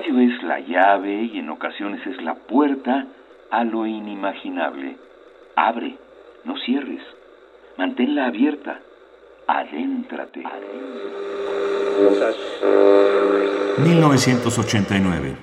radio es la llave y en ocasiones es la puerta a lo inimaginable. Abre, no cierres. Manténla abierta. Adéntrate. 1989.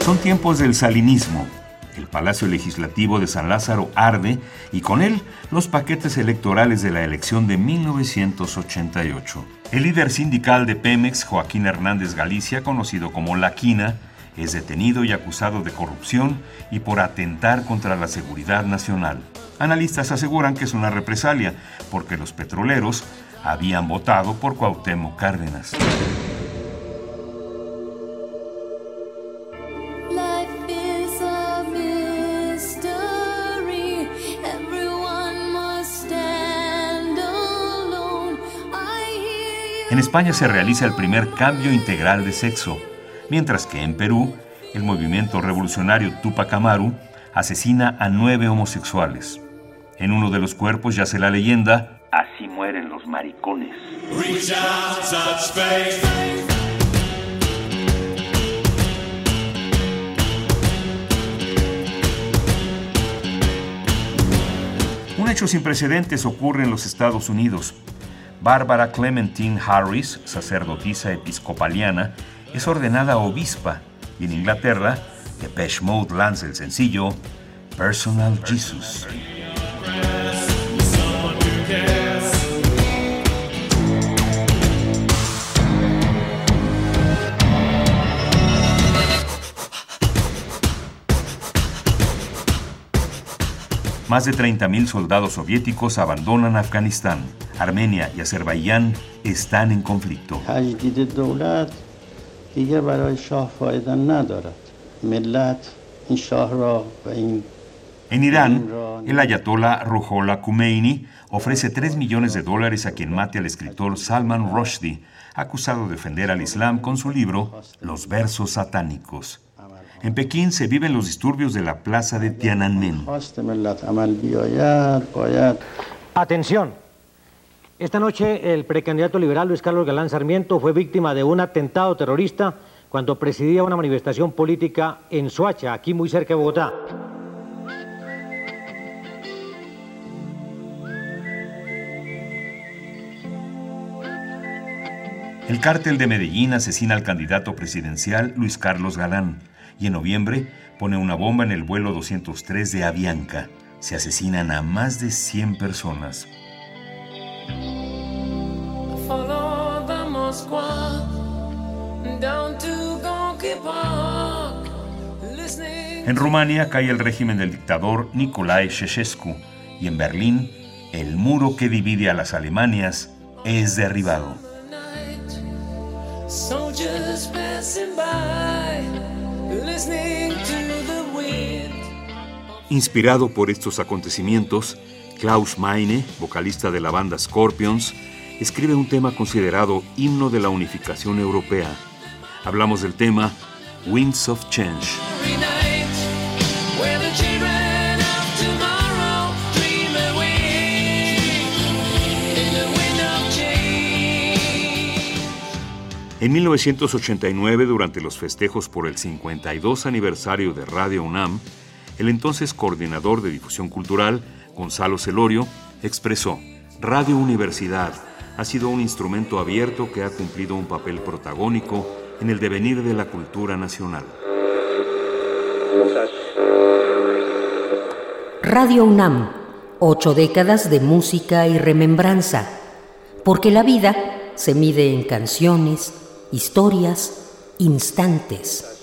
Son tiempos del salinismo. El Palacio Legislativo de San Lázaro arde y con él los paquetes electorales de la elección de 1988. El líder sindical de Pemex, Joaquín Hernández Galicia, conocido como La Quina, es detenido y acusado de corrupción y por atentar contra la seguridad nacional. Analistas aseguran que es una represalia porque los petroleros habían votado por Cuauhtémoc Cárdenas. En España se realiza el primer cambio integral de sexo, mientras que en Perú, el movimiento revolucionario Tupac Amaru asesina a nueve homosexuales. En uno de los cuerpos yace la leyenda, Así mueren los maricones. Un hecho sin precedentes ocurre en los Estados Unidos. Bárbara Clementine Harris, sacerdotisa episcopaliana, es ordenada obispa y en Inglaterra, Depeche Mode lanza el sencillo Personal Jesus. Más de 30.000 soldados soviéticos abandonan Afganistán. Armenia y Azerbaiyán están en conflicto. En Irán, el ayatollah Ruhollah Khomeini ofrece 3 millones de dólares a quien mate al escritor Salman Rushdie, acusado de defender al Islam con su libro Los versos satánicos. En Pekín se viven los disturbios de la plaza de Tiananmen. Atención. Esta noche el precandidato liberal Luis Carlos Galán Sarmiento fue víctima de un atentado terrorista cuando presidía una manifestación política en Soacha, aquí muy cerca de Bogotá. El cártel de Medellín asesina al candidato presidencial Luis Carlos Galán y en noviembre pone una bomba en el vuelo 203 de Avianca. Se asesinan a más de 100 personas. En Rumania cae el régimen del dictador Nicolae Ceausescu y en Berlín el muro que divide a las Alemanias es derribado. Inspirado por estos acontecimientos, Klaus Meine, vocalista de la banda Scorpions, escribe un tema considerado himno de la unificación europea. Hablamos del tema Winds of Change. En 1989, durante los festejos por el 52 aniversario de Radio UNAM, el entonces coordinador de difusión cultural, Gonzalo Celorio, expresó, Radio Universidad ha sido un instrumento abierto que ha cumplido un papel protagónico en el devenir de la cultura nacional. Radio UNAM, ocho décadas de música y remembranza, porque la vida se mide en canciones, historias, instantes.